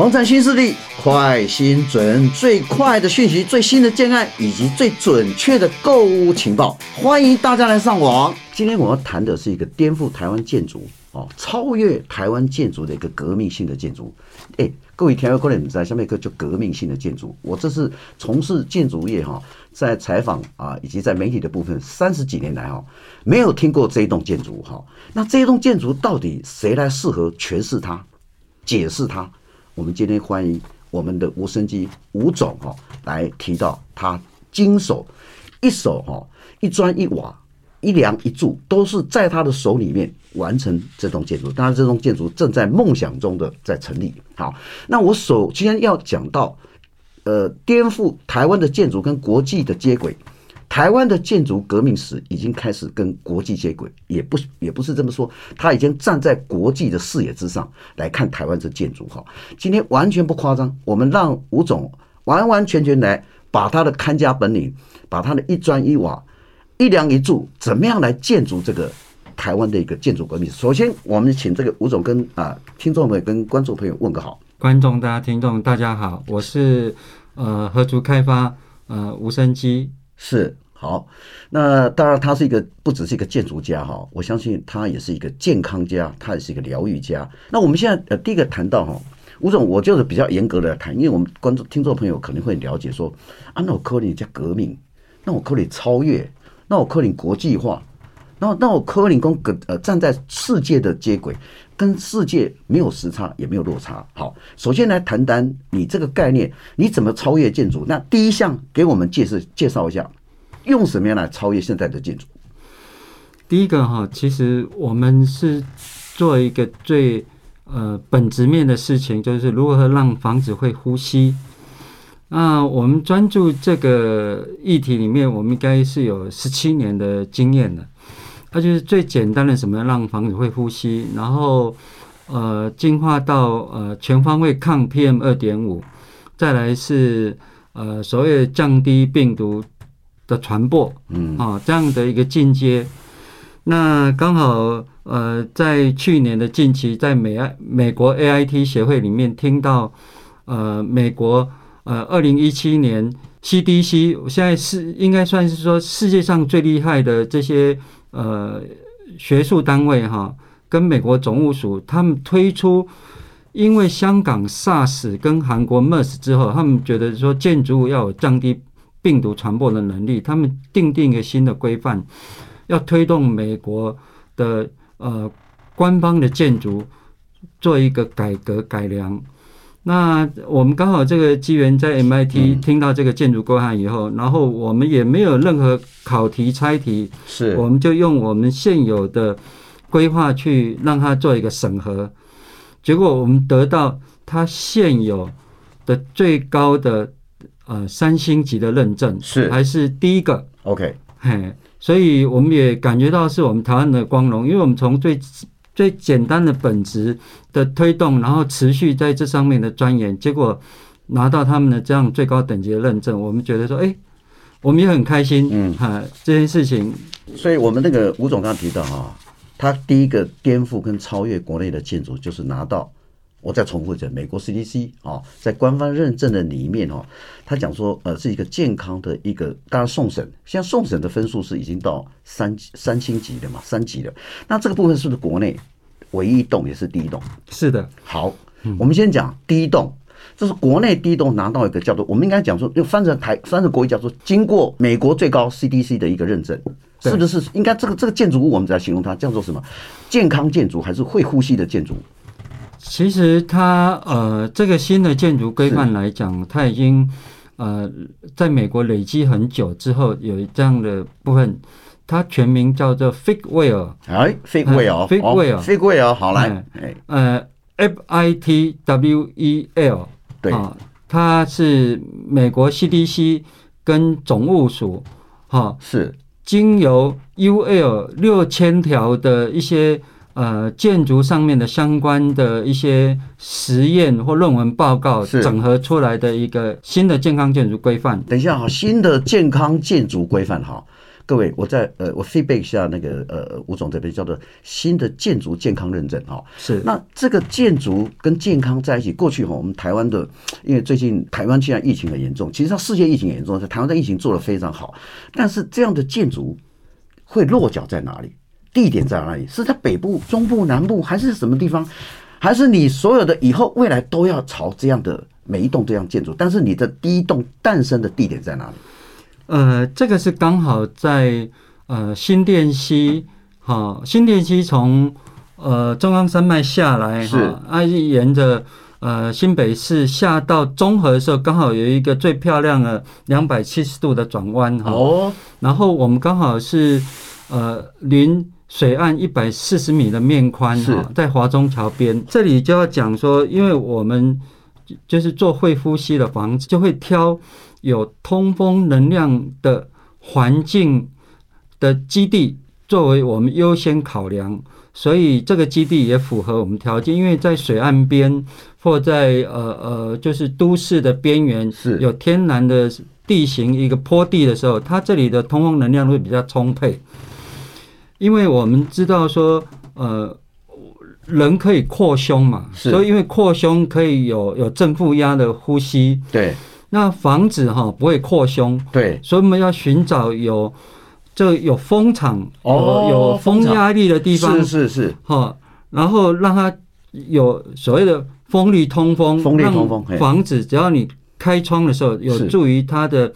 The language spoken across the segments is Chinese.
房产新势力，快、新、准，最快的讯息，最新的建案，以及最准确的购物情报，欢迎大家来上网。今天我要谈的是一个颠覆台湾建筑哦，超越台湾建筑的一个革命性的建筑。哎，各位听众可能不知道，下面一个叫革命性的建筑。我这是从事建筑业哈，在采访啊，以及在媒体的部分三十几年来哈，没有听过这一栋建筑哈。那这一栋建筑到底谁来适合诠释它、解释它？我们今天欢迎我们的吴升基吴总哈来提到他经手一手哈一砖一瓦一梁一柱都是在他的手里面完成这栋建筑，当然这栋建筑正在梦想中的在成立。好，那我首先要讲到呃颠覆台湾的建筑跟国际的接轨。台湾的建筑革命史已经开始跟国际接轨，也不也不是这么说，他已经站在国际的视野之上来看台湾这建筑哈。今天完全不夸张，我们让吴总完完全全来把他的看家本领，把他的一砖一瓦、一梁一柱，怎么样来建筑这个台湾的一个建筑革命。首先，我们请这个吴总跟啊听众朋友跟观众朋友问个好。观众大家听众大家好，我是呃合筑开发呃吴升基。是好，那当然他是一个不只是一个建筑家哈，我相信他也是一个健康家，他也是一个疗愈家。那我们现在呃第一个谈到哈，吴总，我就是比较严格的谈，因为我们观众听众朋友可能会了解说，啊，那我科林加革命，那我科林超越，那我科林国际化，那那我科林跟呃站在世界的接轨，跟世界没有时差也没有落差。好，首先来谈谈你这个概念，你怎么超越建筑？那第一项给我们介绍介绍一下。用什么样来超越现在的建筑？第一个哈，其实我们是做一个最呃本质面的事情，就是如何让房子会呼吸。那我们专注这个议题里面，我们应该是有十七年的经验的。那就是最简单的，什么让房子会呼吸，然后呃进化到呃全方位抗 PM 二点五，再来是呃所谓的降低病毒。的传播，嗯啊，这样的一个进阶，那刚好呃，在去年的近期，在美爱美国 AIT 协会里面听到，呃，美国呃，二零一七年 CDC 现在是应该算是说世界上最厉害的这些呃学术单位哈，跟美国总务署他们推出，因为香港 SARS 跟韩国 MERS 之后，他们觉得说建筑物要有降低。病毒传播的能力，他们订定一个新的规范，要推动美国的呃官方的建筑做一个改革改良。那我们刚好这个机缘在 MIT 听到这个建筑规范以后，嗯，然后我们也没有任何考题猜题，是我们就用我们现有的规划去让它做一个审核，结果我们得到它现有的最高的。呃，三星级的认证是还是第一个？OK，嘿，所以我们也感觉到是我们台湾的光荣，因为我们从最最简单的本质的推动，然后持续在这上面的钻研，结果拿到他们的这样最高等级的认证，我们觉得说，哎、欸，我们也很开心，嗯，哈，这件事情。所以我们那个吴总刚刚提到哈，他第一个颠覆跟超越国内的建筑，就是拿到。我再重复一下，美国 CDC 啊，在官方认证的里面哦，他讲说，呃，是一个健康的一个，当然送审，现在送审的分数是已经到三三星级的嘛，三级的。那这个部分是不是国内唯一一栋，也是第一栋？是的。好，我们先讲第一栋，这是国内第一栋拿到一个叫做，我们应该讲说，就翻成台翻成国语叫做，经过美国最高 CDC 的一个认证，是不是？应该这个这个建筑物，我们在形容它叫做什么？健康建筑还是会呼吸的建筑？其实它呃，这个新的建筑规范来讲，它已经呃，在美国累积很久之后，有这样的部分，它全名叫做 Fitwel。哎，Fitwel，Fitwel，Fitwel，好来，呃，F I T W E L，对啊，它是美国 CDC 跟总务署哈，是经由 UL 六千条的一些。呃，建筑上面的相关的一些实验或论文报告整合出来的一个新的健康建筑规范。等一下哈，新的健康建筑规范哈，各位，我在呃，我 feedback 一下那个呃，吴总这边叫做新的建筑健康认证哈。是。那这个建筑跟健康在一起，过去哈，我们台湾的，因为最近台湾现在疫情很严重，其实它世界疫情也严重，在台湾的疫情做得非常好。但是这样的建筑会落脚在哪里？地点在哪里？是在北部、中部、南部，还是什么地方？还是你所有的以后未来都要朝这样的每一栋这样建筑？但是你的第一栋诞生的地点在哪里？呃，这个是刚好在呃新店溪，哈、哦，新店溪从呃中央山脉下来，哈、哦，啊，沿着呃新北市下到中和的时候，刚好有一个最漂亮的两百七十度的转弯，哈、哦，然后我们刚好是呃临水岸一百四十米的面宽，哈、哦，在华中桥边，这里就要讲说，因为我们就是做会呼吸的房子，就会挑。有通风能量的环境的基地作为我们优先考量，所以这个基地也符合我们条件。因为在水岸边或在呃呃，就是都市的边缘，是有天然的地形一个坡地的时候，它这里的通风能量会比较充沛。因为我们知道说，呃，人可以扩胸嘛，所以因为扩胸可以有有正负压的呼吸，对。那房子哈不会扩胸，对，所以我们要寻找有这有风场哦，有风压力的地方，是是是。哈，然后让它有所谓的风力通风，风力通风，防止只要你开窗的时候，有助于它的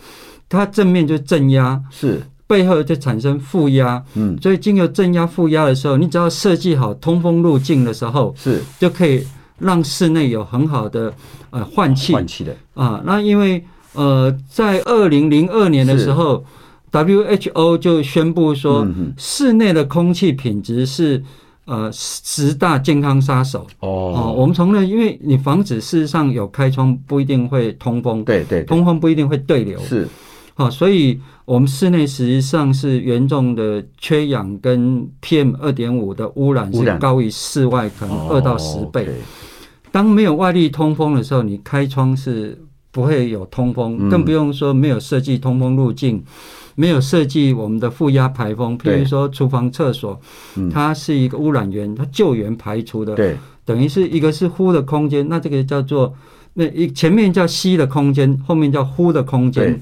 它正面就正压，是背后就产生负压，嗯，所以经由正压负压的时候，你只要设计好通风路径的时候，是。就可以。让室内有很好的呃换气，换气的。啊，那因为呃，在二零零二年的时候，WHO 就宣布说，室内的空气品质是呃十大健康杀手。哦。啊，我们从那，因为你房子事实上有开窗不一定会通风，对对，通风不一定会对流，是。好，所以我们室内实际上是严重的缺氧跟 PM 二点五的污染是高于室外可能二到十倍。当没有外力通风的时候，你开窗是不会有通风，更不用说没有设计通风路径，没有设计我们的负压排风。譬如说厨房、厕所，它是一个污染源，它救援排除的，对，等于是一个是呼的空间，那这个叫做那一前面叫吸的空间，后面叫呼的空间，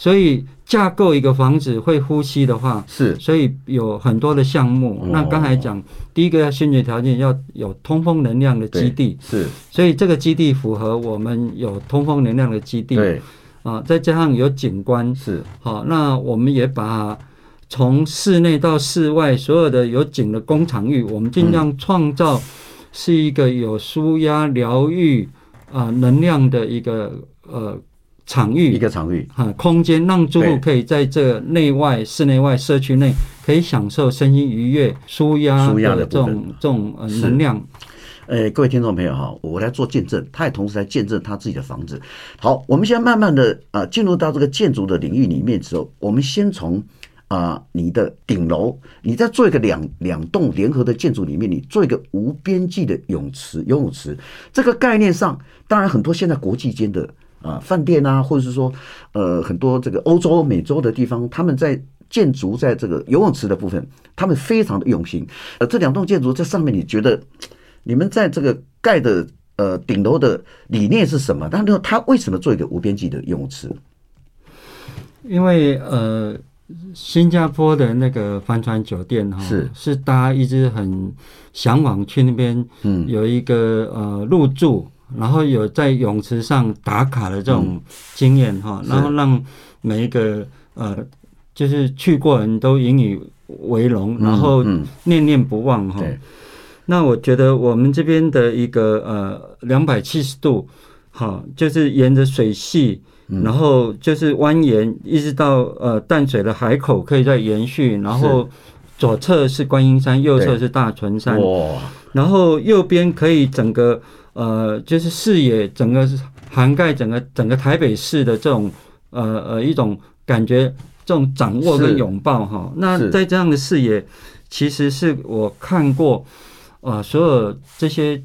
所以。架构一个房子会呼吸的话，是，所以有很多的项目。那刚才讲，第一个要先决条件要有通风能量的基地，是，所以这个基地符合我们有通风能量的基地，对，啊，再加上有景观，是，好，那我们也把从室内到室外所有的有景的工厂域，我们尽量创造是一个有舒压疗愈啊能量的一个呃。场域，一个场域啊，空间让住户可以在这内外室内外社区内可以享受身心愉悦、舒压的这种这种呃能量。呃，各位听众朋友哈，我来做见证，他也同时来见证他自己的房子。好，我们现在慢慢的啊进入到这个建筑的领域里面之后，我们先从啊你的顶楼，你在做一个两两栋联合的建筑里面，你做一个无边际的泳池游泳池这个概念上，当然很多现在国际间的。啊，饭店啊，或者是说，呃，很多这个欧洲、美洲的地方，他们在建筑在这个游泳池的部分，他们非常的用心。呃，这两栋建筑在上面，你觉得你们在这个盖的呃顶楼的理念是什么？但是他为什么做一个无边际的游泳池？因为呃，新加坡的那个帆船酒店哈，是是大家一直很向往去那边，嗯，有一个呃入住。然后有在泳池上打卡的这种经验哈，然后让每一个呃，就是去过人都引以为荣，然后念念不忘哈。那我觉得我们这边的一个呃两百七十度，哈，就是沿着水系，然后就是蜿蜒一直到呃淡水的海口可以再延续，然后左侧是观音山，右侧是大屯山，哇，然后右边可以整个。呃，就是视野整个涵盖整个整个台北市的这种呃呃一种感觉，这种掌握跟拥抱哈。那在这样的视野，其实是我看过呃所有这些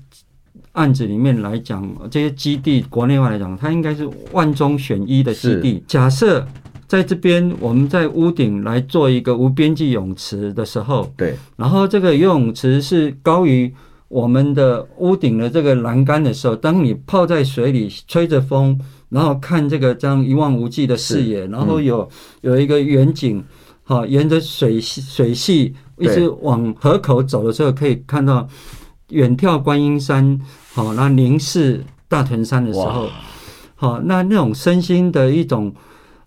案子里面来讲，这些基地国内外来讲，它应该是万中选一的基地。假设在这边我们在屋顶来做一个无边际泳池的时候，对，然后这个游泳池是高于我们的屋顶的这个栏杆的时候，当你泡在水里，吹着风，然后看这个这样一望无际的视野，然后有有一个远景，好，沿着水水系一直往河口走的时候，可以看到远眺观音山，好，那凝视大屯山的时候，好，那那种身心的一种。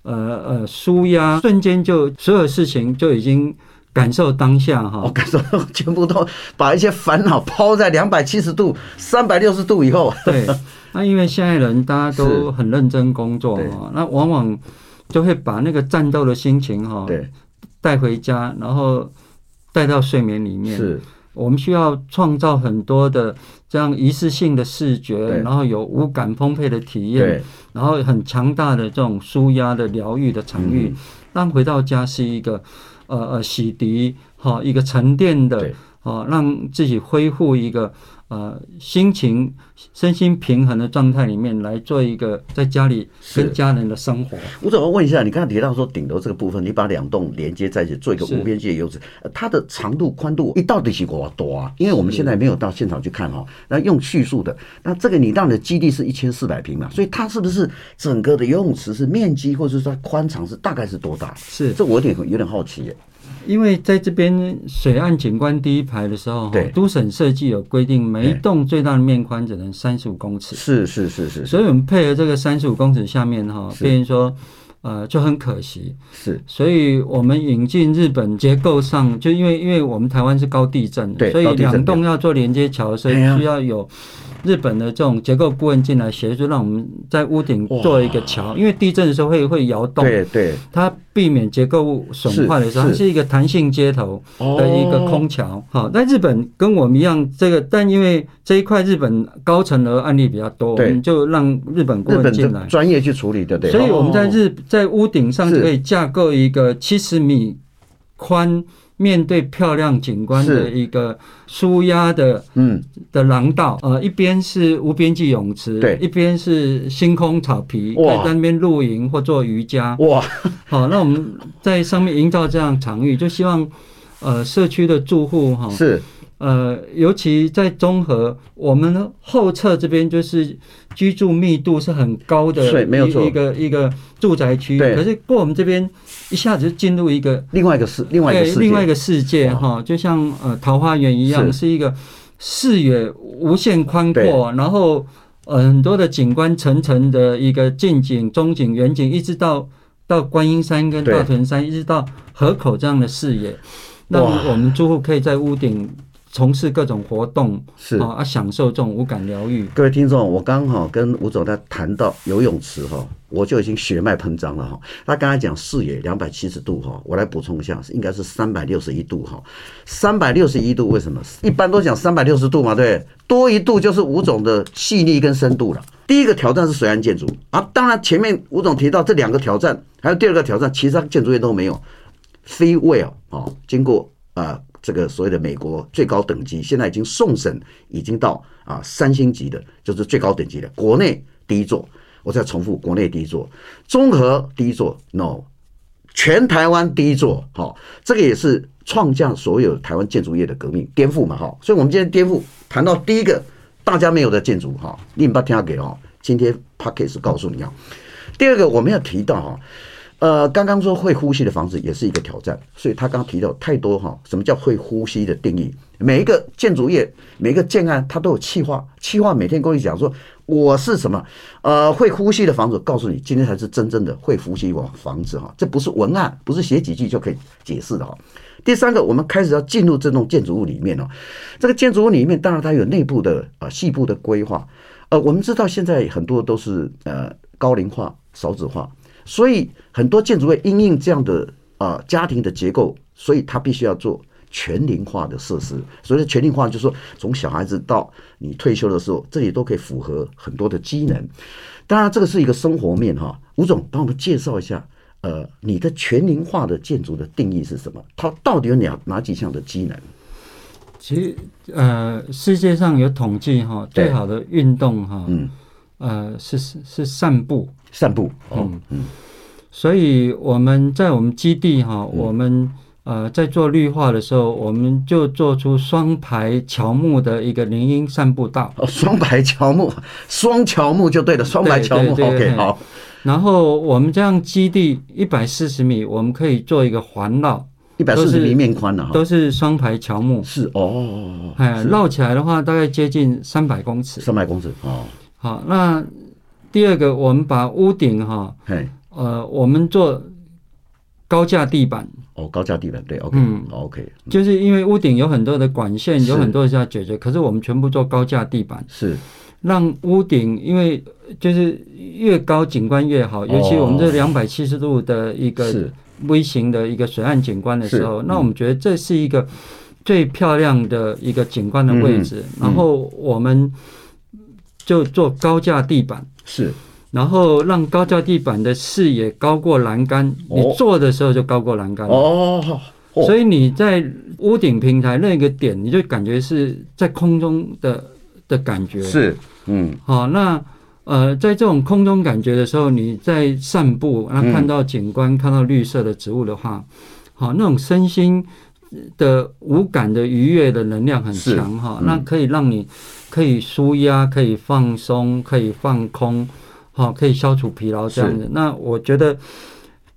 呃呃，舒压，瞬间就所有事情就已经感受当下哈，我感受全部都把一些烦恼抛在两百七十度、三百六十度以后。对，那因为现在人大家都很认真工作哈，那往往就会把那个战斗的心情哈，对，带回家，然后带到睡眠里面。是。我们需要创造很多的这样仪式性的视觉，然后有五感丰沛的体验，然后很强大的这种舒压的疗愈的场域，让回到家是一个呃呃洗涤哈一个沉淀的，哦，让自己恢复一个。呃，心情、身心平衡的状态里面来做一个在家里跟家人的生活。我怎么问一下，你刚才提到说顶楼这个部分，你把两栋连接在一起，做一个无边界的游泳池，它的长度、宽度，一到底是多多啊？因为我们现在没有到现场去看哈，那用叙述的，那这个你让你的基地是一千四百平嘛，所以它是不是整个的游泳池是面积或者说宽敞是大概是多大？是，这我有点有点好奇耶。因为在这边水岸景观第一排的时候，对，都省设计有规定，每一栋最大的面宽只能三十五公尺。是是是是。所以我们配合这个三十五公尺下面哈，变成说，呃，就很可惜。是。所以我们引进日本结构上，就因为因为我们台湾是高地震，对，所以两栋要做连接桥，所以需要有。日本的这种结构顾问进来协助，让我们在屋顶做一个桥，因为地震的时候会会摇动，对对，它避免结构物损坏的时候，它是一个弹性接头的一个空桥。好，那日本跟我们一样，这个但因为这一块日本高层的案例比较多，我们就让日本顾问进来专业去处理对不，对。所以我们在日在屋顶上就可以架构一个七十米宽。面对漂亮景观的一个舒压的嗯。的廊道，呃，一边是无边际泳池，对，一边是星空草皮，可以在那边露营或做瑜伽。哇，好，那我们在上面营造这样场域，就希望呃社区的住户哈是。呃，尤其在中和，我们后侧这边就是居住密度是很高的一，没有错，一个一个住宅区。可是过我们这边一下子就进入一个另外一个世另外一个世界，另外一个世界哈，就像呃桃花源一样，是，是一个视野无限宽阔，然后呃很多的景观层层的一个近景、中景、远景，一直到到观音山跟大屯山，一直到河口这样的视野，那我们住户可以在屋顶。从事各种活动是啊，享受这种无感疗愈。各位听众，我刚好跟吴总在谈到游泳池哈，我就已经血脉喷张了哈。他刚才讲视野两百七十度哈，我来补充一下，应该是三百六十一度哈。三百六十一度为什么？一般都讲三百六十度嘛，对，多一度就是吴总的细腻跟深度了。第一个挑战是水岸建筑啊，当然前面吴总提到这两个挑战，还有第二个挑战，其他建筑业都没有。Free Well 啊，经过啊。这个所谓的美国最高等级，现在已经送审，已经到啊三星级的，就是最高等级的。国内第一座，我再重复，国内第一座，综合第一座，no，全台湾第一座，好，这个也是创下所有台湾建筑业的革命颠覆嘛，哈。所以，我们今天颠覆谈到第一个大家没有的建筑，哈，你不要听给哦，今天 Podcast 告诉你啊。第二个，我们要提到哈。呃，刚刚说会呼吸的房子也是一个挑战，所以他刚刚提到太多哈，什么叫会呼吸的定义？每一个建筑业，每一个建案，它都有气化，气化每天跟你讲说我是什么，呃，会呼吸的房子，告诉你今天才是真正的会呼吸房房子哈，这不是文案，不是写几句就可以解释的哈。第三个，我们开始要进入这栋建筑物里面哦，这个建筑物里面当然它有内部的啊细部的规划，呃，我们知道现在很多都是呃高龄化、少子化。所以很多建筑会因应这样的啊家庭的结构，所以他必须要做全龄化的设施。所以全龄化就是说，从小孩子到你退休的时候，这里都可以符合很多的机能。当然，这个是一个生活面哈。吴总帮我们介绍一下，呃，你的全龄化的建筑的定义是什么？它到底有哪哪几项的机能？其实呃，世界上有统计哈，最好的运动哈，嗯，呃，是是是散步。散步，嗯嗯，所以我们在我们基地哈，嗯、我们呃在做绿化的时候，我们就做出双排乔木的一个林荫散步道。哦，双排乔木，双乔木就对了，双排乔木。OK，好。然后我们这样基地一百四十米，我们可以做一个环绕，一百四十米面宽的，都是双排乔木。是哦，哎，绕起来的话大概接近三百公尺。三百公尺哦。好，那第二个，我们把屋顶哈，呃，我们做高架地板。哦，高架地板对，OK，嗯，OK，就是因为屋顶有很多的管线，有很多需要解决，可是我们全部做高架地板，是。让屋顶，因为就是越高景观越好，尤其我们这两百七十度的一个微型的一个水岸景观的时候，那我们觉得这是一个最漂亮的一个景观的位置，然后我们就做高架地板，是。然后让高架地板的视野高过栏杆，你坐的时候就高过栏杆哦。所以你在屋顶平台那个点，你就感觉是在空中的的感觉。是，嗯，好，那呃，在这种空中感觉的时候，你在散步，那看到景观，看到绿色的植物的话，好，那种身心的无感的愉悦的能量很强哈，那可以让你可以舒压，可以放松，可以放空。哈，可以消除疲劳这样子。那我觉得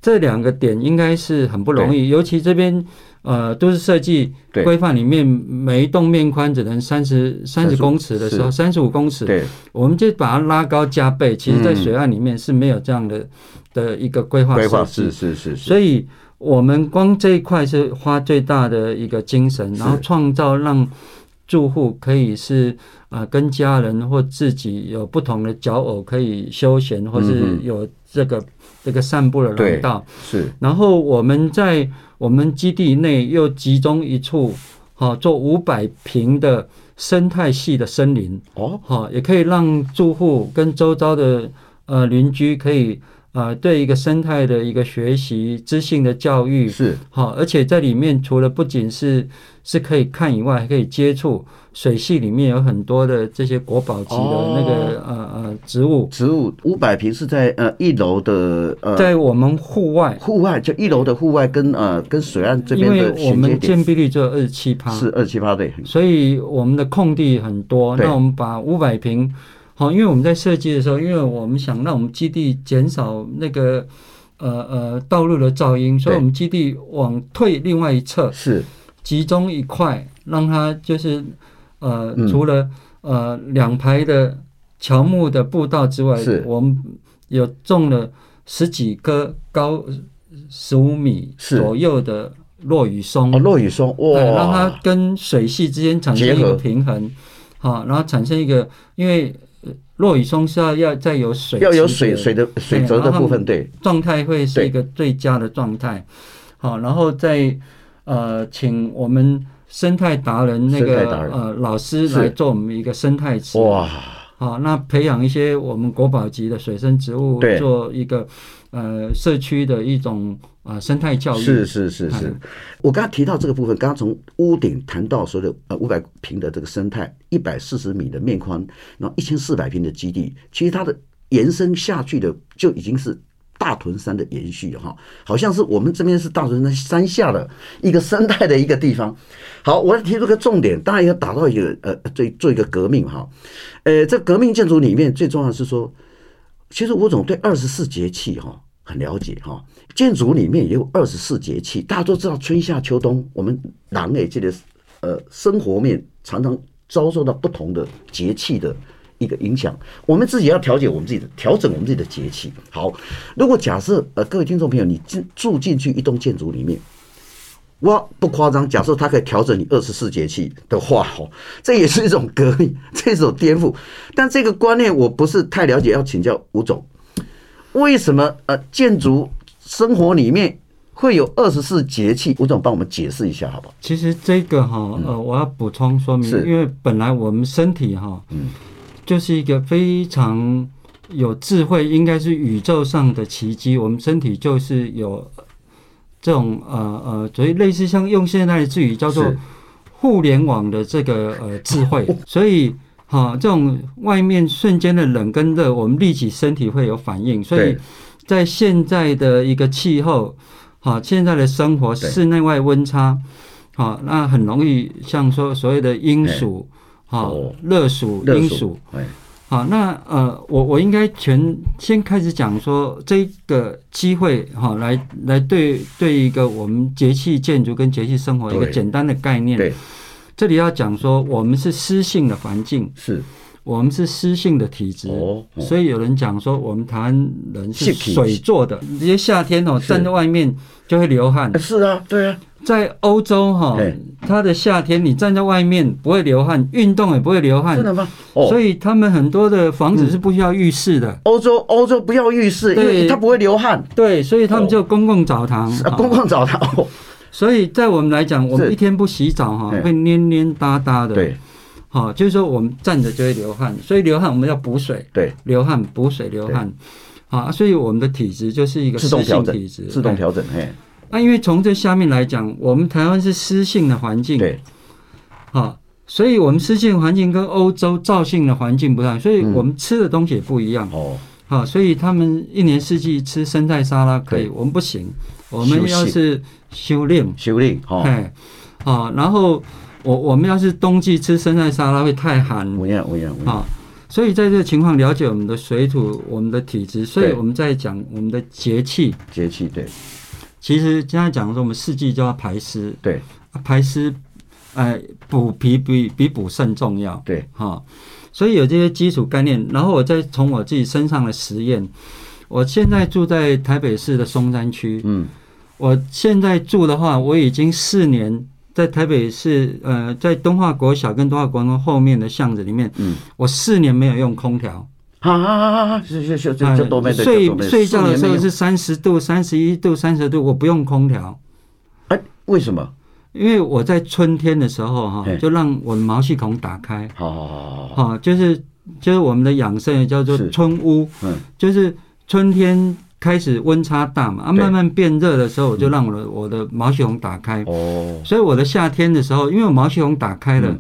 这两个点应该是很不容易，尤其这边呃都市设计规范里面，每一栋面宽只能三十三十公尺的时候，三十五公尺，对，我们就把它拉高加倍。其实，在水岸里面是没有这样的的一个规划设计，是是是。所以我们光这一块是花最大的一个精神，然后创造让住户可以是。啊，跟家人或自己有不同的脚偶可以休闲，或是有这个这个散步的廊道。是。然后我们在我们基地内又集中一处，好做五百平的生态系的森林。哦。好，也可以让住户跟周遭的呃邻居可以啊对一个生态的一个学习、知性的教育。是。好，而且在里面除了不仅是是可以看以外，还可以接触。水系里面有很多的这些国宝级的那个、哦、呃呃植物，植物五百平是在呃一楼的呃，在我们户外，户外就一楼的户外跟呃跟水岸这边的因为我们建蔽率只有二十七趴，是二十七趴对，所以我们的空地很多。那我们把五百坪，好，因为我们在设计的时候，因为我们想让我们基地减少那个呃呃道路的噪音，所以我们基地往退另外一侧是。集中一块，让它就是。呃，除了呃两排的乔木的步道之外，是。我们有种了十几棵高十五米左右的落羽松。哦，落羽松哇，让它跟水系之间产生一个平衡，好，然后产生一个，因为落雨松是要要再有水，要有水水的水泽的部分，对，状态会是一个最佳的状态。好，然后再呃，请我们。生态达人那个呃老师来做我们一个生态池哇，好，那培养一些我们国宝级的水生植物，做一个呃社区的一种呃生态教育。是是是是，我刚刚提到这个部分，刚刚从屋顶谈到所有的呃五百平的这个生态，一百四十米的面宽，然后一千四百平的基地，其实它的延伸下去的就已经是。大屯山的延续哈，好像是我们这边是大屯山山下的一个生态的一个地方。好，我要提出个重点，当然要打造一个呃，做做一个革命哈。呃，这革命建筑里面最重要的是说，其实吴总对二十四节气哈很了解哈。建筑里面也有二十四节气，大家都知道春夏秋冬，我们人类这个呃生活面常常遭受到不同的节气的。一个影响，我们自己要调节我们自己的，调整我们自己的节气。好，如果假设呃，各位听众朋友，你进住进去一栋建筑里面，我不夸张，假设它可以调整你二十四节气的话，哦，这也是一种革命，这是一种颠覆。但这个观念我不是太了解，要请教吴总，为什么呃建筑生活里面会有二十四节气？吴总帮我们解释一下，好不好？其实这个哈呃，我要补充说明，因为本来我们身体哈嗯。就是一个非常有智慧，应该是宇宙上的奇迹。我们身体就是有这种呃呃，所以类似像用现在的字语叫做互联网的这个呃智慧。所以哈，这种外面瞬间的冷跟热，我们立即身体会有反应。所以在现在的一个气候，哈，现在的生活室内外温差，好，那很容易像说所谓的阴暑，好，热暑、阴暑，好，那呃，我我应该全先开始讲说这个机会，哈，来来对对一个我们节气建筑跟节气生活一个简单的概念。对，这里要讲说我们是湿性的环境，是。我们是湿性的体质，哦哦、所以有人讲说我们台湾人是水做的。直接夏天哦，站在外面就会流汗。是啊，对啊。在欧洲哈，它的夏天你站在外面不会流汗，运动也不会流汗。真的吗？哦、所以他们很多的房子是不需要浴室的。欧洲欧洲不要浴室，因为它不会流汗。对，所以他们就公共澡堂。哦、公共澡堂。所以在我们来讲，我们一天不洗澡哈，会黏黏哒哒的。对。好，就是说我们站着就会流汗，所以流汗我们要补水。对，流汗补水流汗。好，所以我们的体质就是一个湿性体质，自动调整。嘿，那因为从这下面来讲，我们台湾是湿性的环境。对。好，所以我们湿性环境跟欧洲燥性的环境不太，所以我们吃的东西也不一样。哦。好，所以他们一年四季吃生菜沙拉可以，我们不行。我们要是修炼，修炼。哦。哎，好，然后。我我们要是冬季吃生菜沙拉会太寒！所以在这个情况，了解我们的水土、我们的体质，所以我们在讲我们的节气。节气对，其实现在讲说我们四季就要排湿，对，排湿，哎，补脾比比补肾重要，对，哈。所以有这些基础概念，然后我再从我自己身上的实验。我现在住在台北市的松山区，嗯，我现在住的话，我已经四年。在台北市，呃，在东华国小跟东华国中后面的巷子里面，嗯，我四年没有用空调，哈哈哈哈，是是是，这多没睡睡觉的时候是三十度、三十一度、三十度，我不用空调，哎，为什么？因为我在春天的时候哈，就让我的毛细孔打开，好好好好好，就是就是我们的养生也叫做春乌，嗯，就是春天。开始温差大嘛，啊，慢慢变热的时候，我就让我的我的毛细孔打开。哦，所以我的夏天的时候，因为我毛细孔打开了，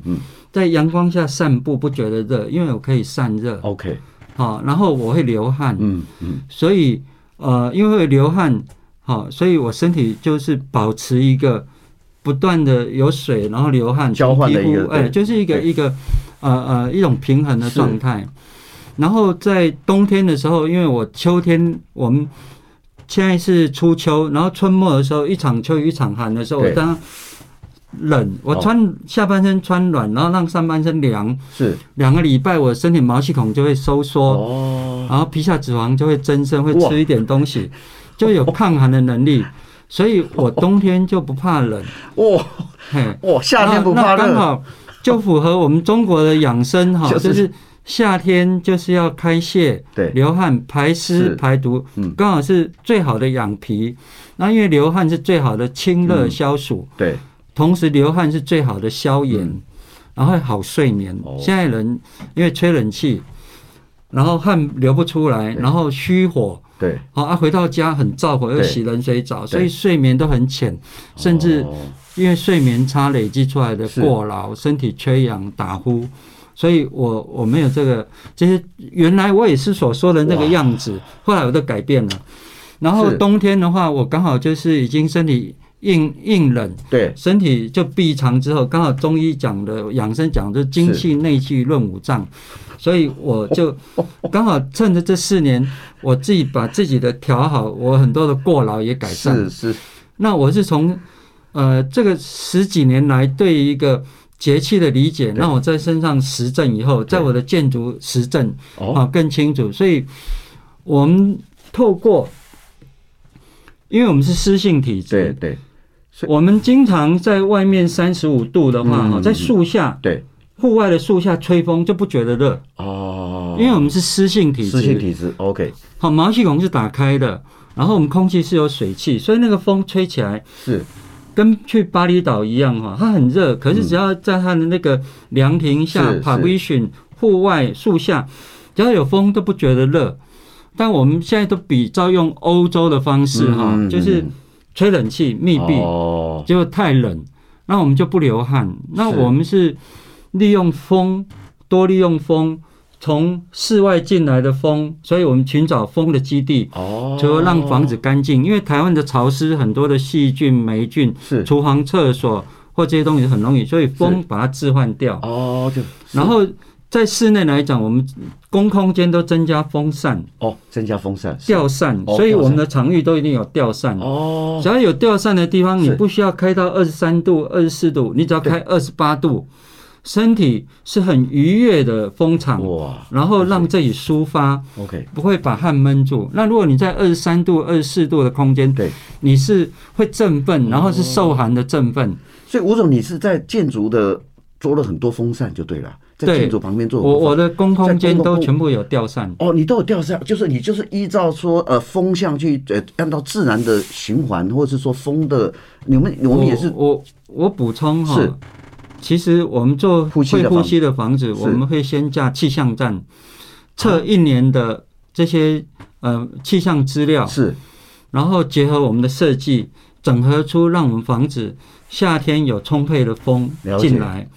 在阳光下散步不觉得热，因为我可以散热。OK，好，然后我会流汗。嗯嗯，所以呃，因为会流汗，好，所以我身体就是保持一个不断的有水，然后流汗交换的一个，哎，就是一个一个呃呃一种平衡的状态。然后在冬天的时候，因为我秋天我们现在是初秋，然后春末的时候一场秋雨一场寒的时候，我当冷，我穿下半身穿暖，然后让上半身凉，是。两个礼拜，我身体毛细孔就会收缩，哦，然后皮下脂肪就会增生，会吃一点东西，就有抗寒的能力，所以我冬天就不怕冷，哇，嘿，哇，夏天不怕热，刚好就符合我们中国的养生哈，就是。夏天就是要开泄，对，流汗排湿排毒，嗯，刚好是最好的养脾。那因为流汗是最好的清热消暑，对，同时流汗是最好的消炎，然后好睡眠。现在人因为吹冷气，然后汗流不出来，然后虚火，对，好啊，回到家很燥火，又洗冷水澡，所以睡眠都很浅，甚至因为睡眠差累积出来的过劳，身体缺氧打呼。所以我我没有这个，其实原来我也是所说的那个样子，后来我都改变了。然后冬天的话，我刚好就是已经身体硬硬冷，对，身体就闭藏之后，刚好中医讲的养生讲的精气内气润五脏，所以我就 刚好趁着这四年，我自己把自己的调好，我很多的过劳也改善。是是，那我是从呃这个十几年来对于一个。节气的理解，让我在身上实证以后，在我的建筑实证啊更清楚。所以，我们透过，因为我们是湿性体质，对对，我们经常在外面三十五度的话，哈，在树下，对，户外的树下吹风就不觉得热哦，因为我们是湿性体质，湿性体质，OK，好，毛细孔是打开的，然后我们空气是有水汽，所以那个风吹起来是。跟去巴厘岛一样哈，它很热，可是只要在它的那个凉亭下、pavilion 户外树下，只要有风都不觉得热。但我们现在都比照用欧洲的方式哈，就是吹冷气密闭，结果太冷，那我们就不流汗。那我们是利用风，多利用风，从室外进来的风，所以我们寻找风的基地，哦，就会让房子干净。因为台湾的潮湿，很多的细菌、霉菌，是厨房、厕所或这些东西很容易，所以风把它置换掉。哦，就然后在室内来讲，我们公空间都增加风扇，哦，增加风扇、吊扇，哦、所以我们的场域都一定有吊扇。哦，只要有吊扇的地方，你不需要开到二十三度、二十四度，你只要开二十八度。身体是很愉悦的风场，哇！然后让自己抒发，OK，不会把汗闷住。那如果你在二十三度、二十四度的空间，对，你是会振奋，然后是受寒的振奋。所以吴总，你是在建筑的做了很多风扇就对了，在建筑旁边做。我我的公空间都全部有吊扇。哦，你都有吊扇，就是你就是依照说呃风向去呃按照自然的循环，或者是说风的，你们我们也是。我我补充哈。其实我们做会呼吸的房子，我们会先架气象站，测一年的这些呃气象资料，是，然后结合我们的设计，整合出让我们房子夏天有充沛的风进来。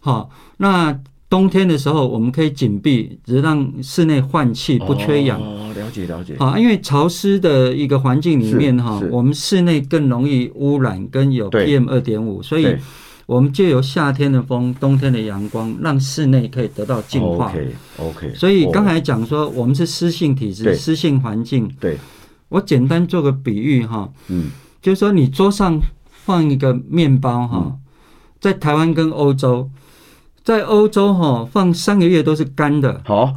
好，那冬天的时候我们可以紧闭，只是让室内换气不缺氧。哦，了解了解。好，因为潮湿的一个环境里面哈，我们室内更容易污染跟有 PM 二点五，所以。我们借由夏天的风、冬天的阳光，让室内可以得到净化。OK。所以刚才讲说，我们是湿性体质、湿性环境。对。我简单做个比喻哈，嗯，就是说你桌上放一个面包哈，在台湾跟欧洲，在欧洲哈放三个月都是干的，好，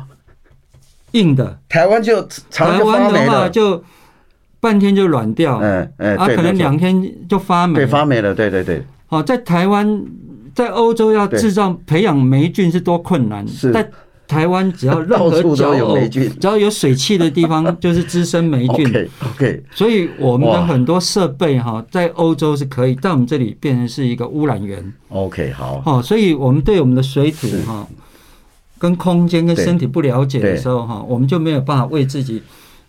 硬的。台湾就台湾的话就半天就软掉，嗯嗯，啊，可能两天就发霉，对，发霉了，对对对。哦，在台湾，在欧洲要制造培养霉菌是多困难。在台湾只要任何角落，只要有水汽的地方，就是滋生霉菌。OK。所以我们的很多设备哈，在欧洲是可以，在我们这里变成是一个污染源。OK 好。好，所以我们对我们的水土哈，跟空间跟身体不了解的时候哈，我们就没有办法为自己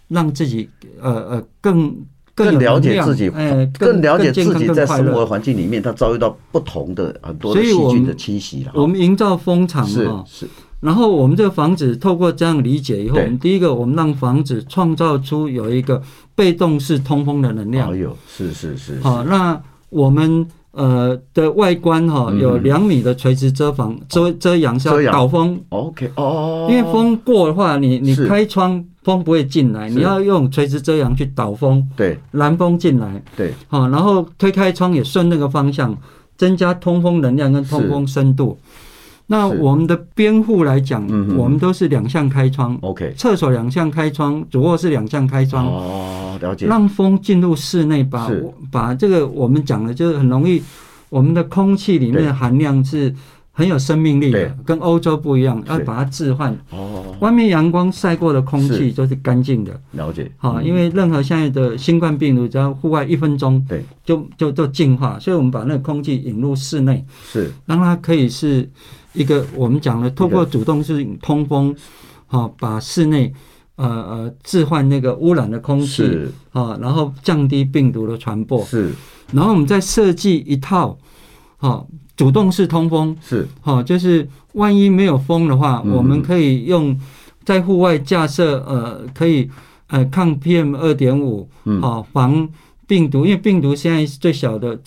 让自己呃呃更。更了解自己，哎，更了解自己在生活环境里面，他遭遇到不同的很多细菌的侵袭了。我们营造风场是是，然后我们这个房子透过这样理解以后，我们第一个，我们让房子创造出有一个被动式通风的能量。哎呦，是是是。好，那我们呃的外观哈，有两米的垂直遮防遮遮阳，是要导风。OK 哦，因为风过的话，你你开窗。风不会进来，你要用垂直遮阳去导风，对，拦风进来，对，好，然后推开窗也顺那个方向，增加通风能量跟通风深度。那我们的边户来讲，我们都是两向开窗，OK，厕所两向开窗，主卧室两向开窗，哦，了解，让风进入室内，把把这个我们讲的就是很容易，我们的空气里面的含量是。很有生命力的，跟欧洲不一样，要把它置换。哦，外面阳光晒过的空气都是干净的。了解。好，因为任何现在的新冠病毒，只要户外一分钟，对，就就就净化。所以我们把那个空气引入室内，是让它可以是一个我们讲的，透过主动式通风，好，把室内呃呃置换那个污染的空气，哈，然后降低病毒的传播。是，然后我们再设计一套，好。主动式通风。是。好，就是万一没有风的话，我们可以用在户外架设呃，可以呃抗 PM 二点五，好防病毒，因为病毒现在最小的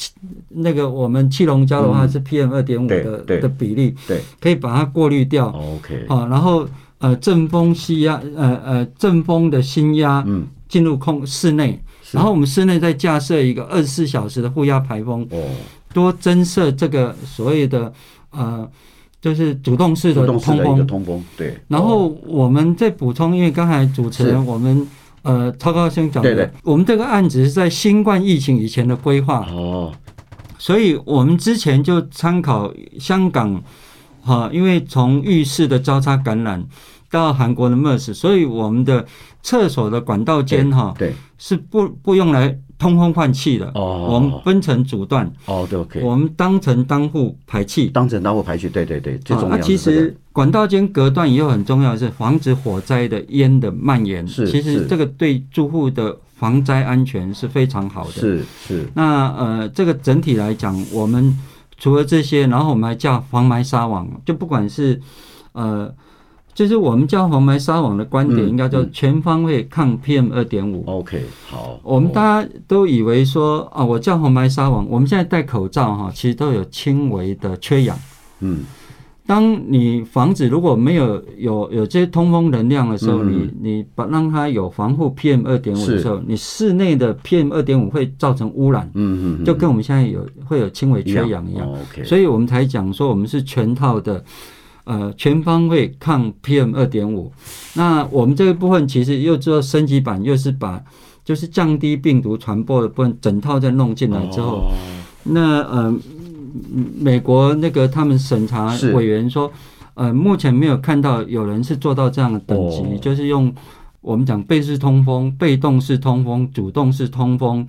那个我们气溶胶的话是 PM 二点五的的比例，对，可以把它过滤掉。OK，好，然后呃正风吸压呃呃正风的新压进入空室内，然后我们室内再架设一个二十四小时的负压排风。哦。多增设这个所谓的呃，就是主动式的通风，通风对。然后我们再补充，因为刚才主持人我们呃超高先讲的，我们这个案子是在新冠疫情以前的规划。哦，所以我们之前就参考香港哈，因为从浴室的交叉感染到韩国的 MERS，所以我们的厕所的管道间哈，对，是不不用来。通风换气的哦，我们分成阻断哦，对，OK，我们当成当户排气，当成当户排气，对对对，最重要。那其实管道间隔断也有很重要的是防止火灾的烟的蔓延，是，其实这个对住户的防灾安全是非常好的，是是。那呃，这个整体来讲，我们除了这些，然后我们还架防霾纱网，就不管是呃就是我们叫红霾纱网的观点，应该叫全方位抗 PM 二点五。OK，好。我们大家都以为说啊，我叫红霾纱网，我们现在戴口罩哈，其实都有轻微的缺氧。嗯。当你房子如果没有有有这些通风能量的时候，嗯、你你把让它有防护 PM 二点五的时候，你室内的 PM 二点五会造成污染，嗯嗯，就跟我们现在有会有轻微缺氧一样，哦 okay、所以我们才讲说我们是全套的，呃，全方位抗 PM 二点五。那我们这个部分其实又做升级版，又是把就是降低病毒传播的部分整套再弄进来之后，哦、那呃。美国那个他们审查委员说，呃，目前没有看到有人是做到这样的等级，哦、就是用我们讲被式通风、被动式通风、主动式通风，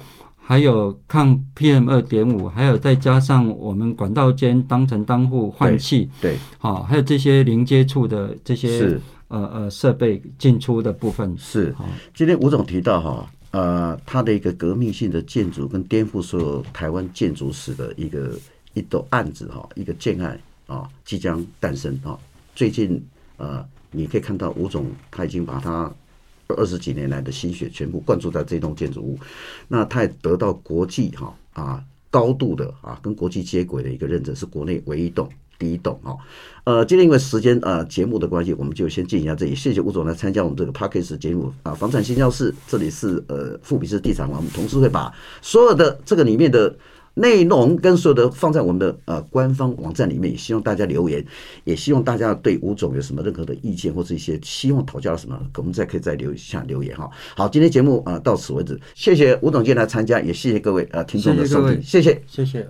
还有抗 PM 二点五，还有再加上我们管道间当层当户换气，对，好，还有这些零接触的这些是呃呃设备进出的部分是。今天吴总提到哈，呃，他的一个革命性的建筑跟颠覆所有台湾建筑史的一个。一个案子哈，一个建案啊，即将诞生啊。最近呃，你可以看到吴总他已经把他二十几年来的心血全部灌注在这栋建筑物，那他也得到国际哈啊高度的啊跟国际接轨的一个认证，是国内唯一栋第一栋啊。呃，今天因为时间呃节目的关系，我们就先进行到这里。谢谢吴总来参加我们这个 Podcast 节目啊，房产新教室，这里是呃富比士地产王，我们同时会把所有的这个里面的。内容跟所有的放在我们的呃官方网站里面，也希望大家留言，也希望大家对吴总有什么任何的意见或者一些希望讨教什么，我们再可以再留一下留言哈。好，今天节目呃到此为止，谢谢吴总监来参加，也谢谢各位呃听众的收听，谢谢。谢谢